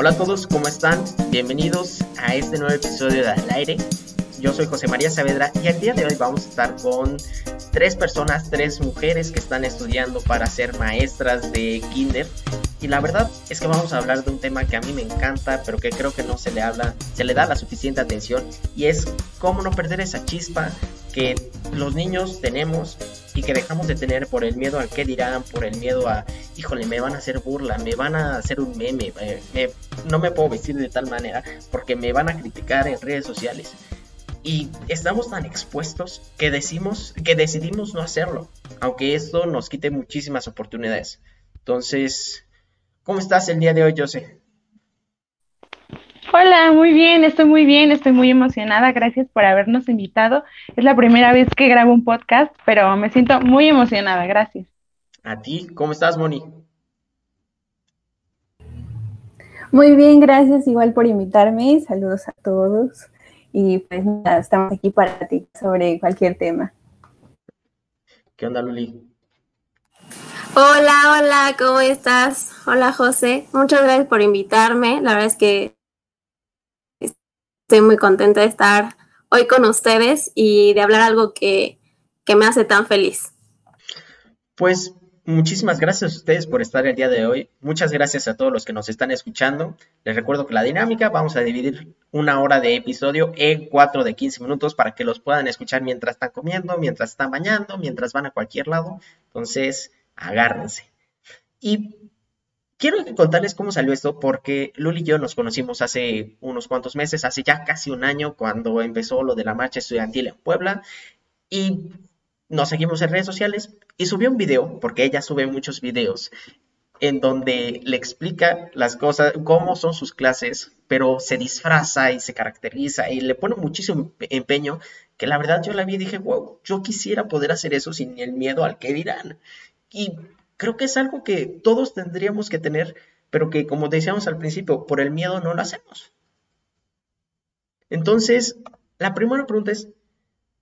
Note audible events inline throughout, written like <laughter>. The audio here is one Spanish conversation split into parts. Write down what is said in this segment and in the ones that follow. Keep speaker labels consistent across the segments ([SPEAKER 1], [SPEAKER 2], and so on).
[SPEAKER 1] Hola a todos, ¿cómo están? Bienvenidos a este nuevo episodio de Al Aire. Yo soy José María Saavedra y el día de hoy vamos a estar con tres personas, tres mujeres que están estudiando para ser maestras de kinder. Y la verdad es que vamos a hablar de un tema que a mí me encanta, pero que creo que no se le habla, se le da la suficiente atención, y es cómo no perder esa chispa que los niños tenemos y que dejamos de tener por el miedo al que dirán, por el miedo a, híjole, me van a hacer burla, me van a hacer un meme, eh, no me puedo vestir de tal manera porque me van a criticar en redes sociales. Y estamos tan expuestos que decimos que decidimos no hacerlo, aunque esto nos quite muchísimas oportunidades. Entonces, ¿cómo estás el día de hoy, José?
[SPEAKER 2] Hola, muy bien, estoy muy bien, estoy muy emocionada. Gracias por habernos invitado. Es la primera vez que grabo un podcast, pero me siento muy emocionada. Gracias.
[SPEAKER 1] A ti, ¿cómo estás, Moni?
[SPEAKER 3] Muy bien, gracias igual por invitarme. Saludos a todos. Y pues nada, estamos aquí para ti sobre cualquier tema.
[SPEAKER 1] ¿Qué onda, Luli?
[SPEAKER 4] Hola, hola, ¿cómo estás? Hola, José. Muchas gracias por invitarme. La verdad es que estoy muy contenta de estar hoy con ustedes y de hablar algo que, me hace tan feliz.
[SPEAKER 1] Pues muchísimas gracias a ustedes por estar el día de hoy. Muchas gracias a todos los que nos están escuchando. Les recuerdo que la dinámica vamos a dividir una hora de episodio en cuatro de 15 minutos para que los puedan escuchar mientras están comiendo, mientras están bañando, mientras van a cualquier lado. Entonces, agárrense. Y Quiero contarles cómo salió esto porque Luli y yo nos conocimos hace unos cuantos meses, hace ya casi un año cuando empezó lo de la marcha estudiantil en Puebla y nos seguimos en redes sociales y subió un video, porque ella sube muchos videos, en donde le explica las cosas, cómo son sus clases, pero se disfraza y se caracteriza y le pone muchísimo empeño, que la verdad yo la vi y dije, wow, yo quisiera poder hacer eso sin el miedo al que dirán. Y creo que es algo que todos tendríamos que tener, pero que como decíamos al principio, por el miedo no lo hacemos. Entonces, la primera pregunta es,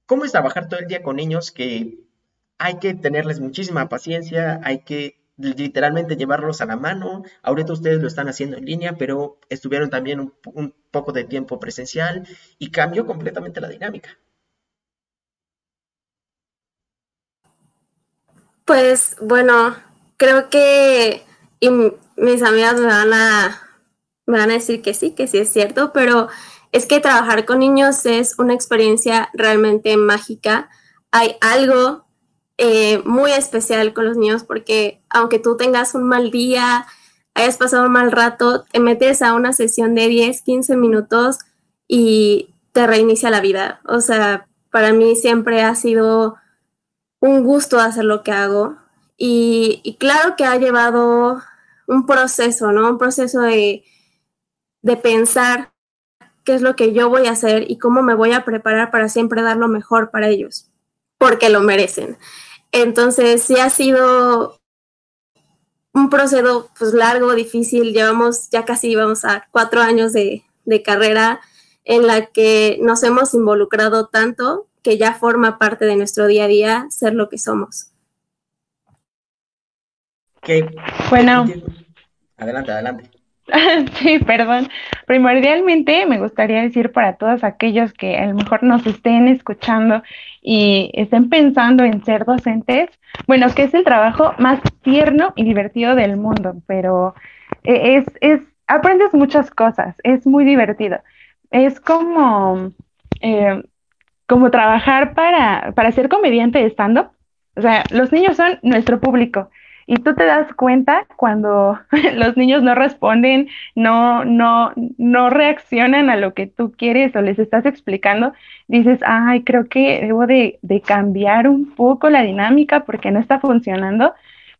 [SPEAKER 1] ¿cómo es trabajar todo el día con niños que hay que tenerles muchísima paciencia, hay que literalmente llevarlos a la mano. Ahorita ustedes lo están haciendo en línea, pero estuvieron también un, poco de tiempo presencial y cambió completamente la dinámica.
[SPEAKER 4] Pues bueno, creo que y mis amigas me van a me van a decir que sí, que sí es cierto, pero es que trabajar con niños es una experiencia realmente mágica. Hay algo eh, muy especial con los niños porque aunque tú tengas un mal día, hayas pasado un mal rato, te metes a una sesión de 10, 15 minutos y te reinicia la vida. O sea, para mí siempre ha sido un gusto hacer lo que hago. Y, claro que ha llevado un proceso, ¿no? Un proceso de, de pensar qué es lo que yo voy a hacer y cómo me voy a preparar para siempre dar lo mejor para ellos, porque lo merecen. Entonces, sí ha sido un proceso pues largo, difícil. Llevamos ya casi vamos a cuatro años de, de carrera en la que nos hemos involucrado tanto que ya forma parte de nuestro día a día ser lo que somos.
[SPEAKER 2] Bueno.
[SPEAKER 1] Adelante, adelante. <laughs>
[SPEAKER 2] Sí, perdón. Primordialmente me gustaría decir para todos aquellos que a lo mejor nos estén escuchando y estén pensando en ser docentes, bueno, que es el trabajo más tierno y divertido del mundo, pero e, es, es aprendes muchas cosas, es muy divertido. Es como, eh, como trabajar para, para ser comediante de stand-up. O sea, los niños son nuestro público y tú te das cuenta cuando <laughs> los niños no responden, no, no, no reaccionan a lo que tú quieres o les estás explicando, dices, ay, creo que debo de, cambiar un poco la dinámica porque no está funcionando,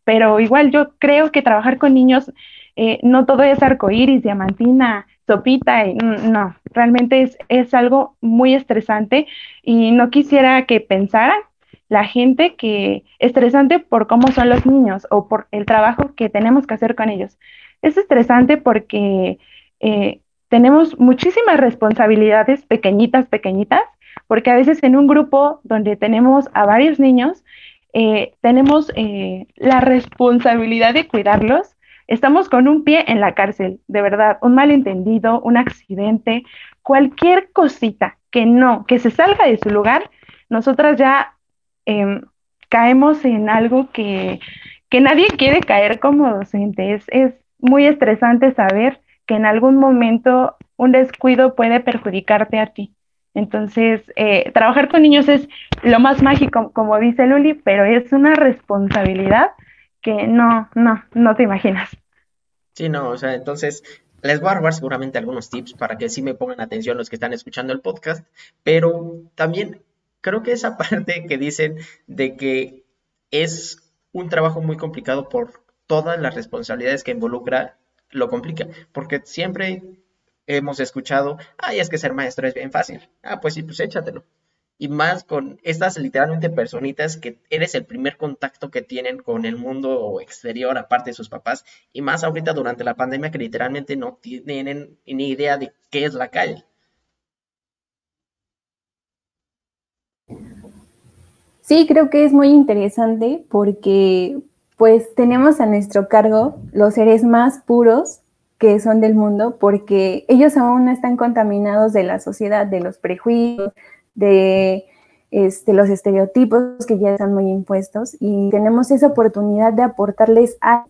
[SPEAKER 2] pero igual yo creo que trabajar con niños, eh, no todo es arcoíris, diamantina, sopita, y, no, realmente es, es algo muy estresante y no quisiera que pensaran la gente que estresante por cómo son los niños o por el trabajo que tenemos que hacer con ellos. Es estresante porque eh, tenemos muchísimas responsabilidades pequeñitas, pequeñitas, porque a veces en un grupo donde tenemos a varios niños, eh, tenemos eh, la responsabilidad de cuidarlos, estamos con un pie en la cárcel, de verdad, un malentendido, un accidente, cualquier cosita que no, que se salga de su lugar, nosotras ya em, caemos en algo que, que nadie quiere caer como docente. Es, muy estresante saber que en algún momento un descuido puede perjudicarte a ti. Entonces, eh, trabajar con niños es lo más mágico, como dice Luli, pero es una responsabilidad que no, no, no te imaginas.
[SPEAKER 1] Sí, no, o sea, entonces les voy a robar seguramente algunos tips para que sí me pongan atención los que están escuchando el podcast, pero también creo que esa <laughs> parte que dicen de que es un trabajo muy complicado por todas las responsabilidades que involucra, lo complica, porque siempre hemos escuchado, ay, es que ser maestro es bien fácil. Ah, pues sí, pues échatelo y más con estas literalmente personitas que eres el primer contacto que tienen con el mundo exterior aparte de sus papás y más ahorita durante la pandemia que literalmente no tienen ni idea de qué es la calle.
[SPEAKER 3] Sí, creo que es muy interesante porque pues tenemos a nuestro cargo los seres más puros que son del mundo porque ellos aún no están contaminados de la sociedad, de los prejuicios, de este, los estereotipos que ya están muy impuestos y tenemos esa oportunidad de aportarles a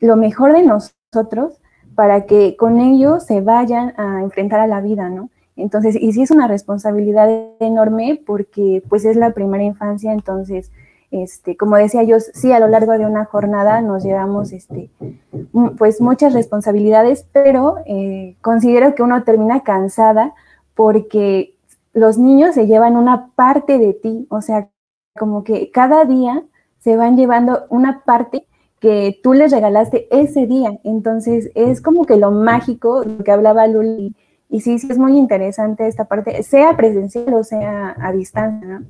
[SPEAKER 3] lo mejor de nosotros para que con ello se vayan a enfrentar a la vida, ¿no? Entonces, y sí es una responsabilidad enorme porque pues es la primera infancia, entonces, este, como decía yo, sí a lo largo de una jornada nos llevamos este, pues muchas responsabilidades, pero eh, considero que uno termina cansada porque los niños se llevan una parte de ti, o sea, como que cada día se van llevando una parte que tú les regalaste ese día. Entonces, es como que lo mágico, que hablaba Luli, y sí, sí es muy interesante esta parte, sea presencial o sea a distancia.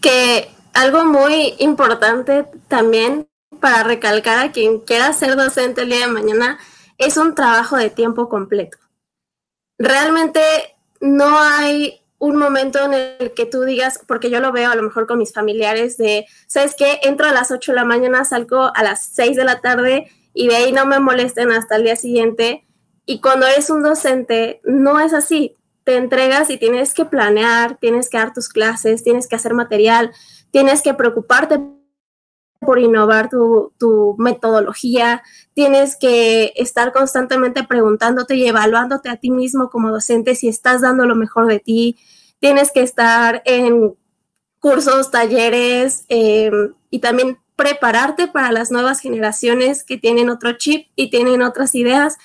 [SPEAKER 4] Que algo muy importante también para recalcar a quien quiera ser docente el día de mañana es un trabajo de tiempo completo realmente no hay un momento en el que tú digas, porque yo lo veo a lo mejor con mis familiares, de, ¿sabes qué? Entro a las 8 de la mañana, salgo a las 6 de la tarde y de ahí no me molesten hasta el día siguiente. Y cuando eres un docente, no es así. Te entregas y tienes que planear, tienes que dar tus clases, tienes que hacer material, tienes que preocuparte por innovar tu, metodología, tienes que estar constantemente preguntándote y evaluándote a ti mismo como docente si estás dando lo mejor de ti, tienes que estar en cursos, talleres em, y también prepararte para las nuevas generaciones que tienen otro chip y tienen otras ideas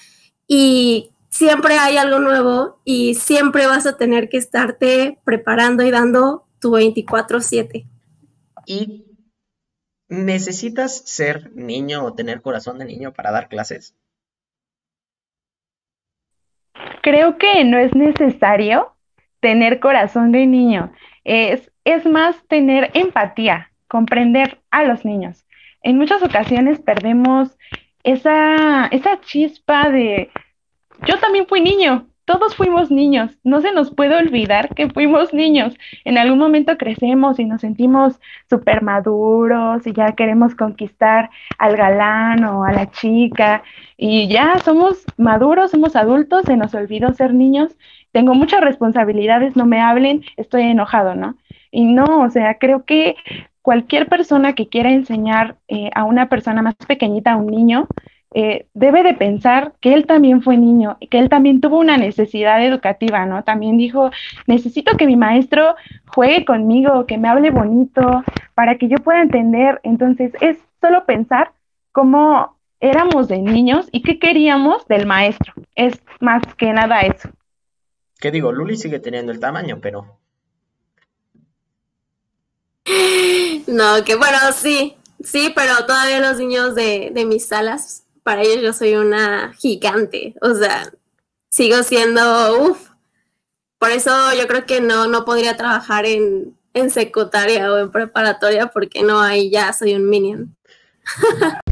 [SPEAKER 4] y siempre hay algo nuevo y siempre vas a tener que estarte preparando y dando tu 24/7.
[SPEAKER 1] Y ¿Necesitas ser niño o tener corazón de niño para dar clases?
[SPEAKER 2] Creo que no es necesario tener corazón de niño. Es, es más tener empatía, comprender a los niños. En muchas ocasiones perdemos esa, esa chispa de yo también fui niño, todos fuimos niños, no se nos puede olvidar que fuimos niños. En algún momento crecemos y nos sentimos súper maduros y ya queremos conquistar al galán o a la chica y ya somos maduros, somos adultos, se nos olvidó ser niños. Tengo muchas responsabilidades, no me hablen, estoy enojado, ¿no? Y no, o sea, creo que cualquier persona que quiera enseñar eh, a una persona más pequeñita, a un niño, eh, debe de pensar que él también fue niño, que él también tuvo una necesidad educativa, ¿no? También dijo, necesito que mi maestro juegue conmigo, que me hable bonito, para que yo pueda entender. Entonces, es solo pensar cómo éramos de niños y qué queríamos del maestro. Es más que nada eso.
[SPEAKER 1] ¿Qué digo? Luli sigue teniendo el tamaño, pero...
[SPEAKER 4] No, que bueno, sí, sí, pero todavía los niños de, de mis salas para ellos yo soy una gigante, o sea, sigo siendo, uff, por eso yo creo que no, no podría trabajar en, en secundaria o en preparatoria porque no, ahí ya soy un minion. <laughs>